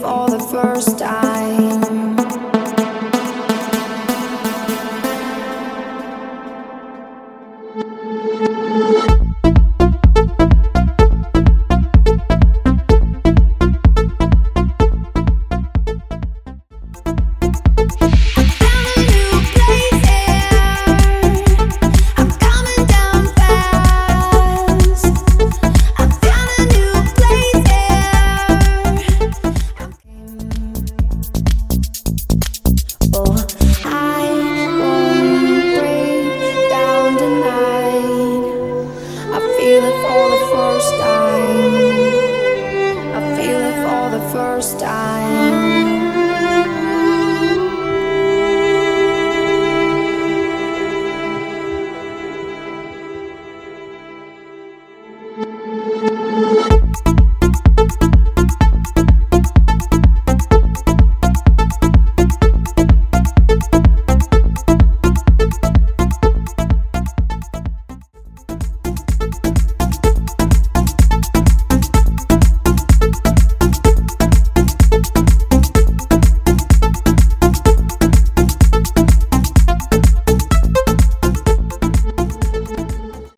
for the first time. for the first time. I feel it for the first time.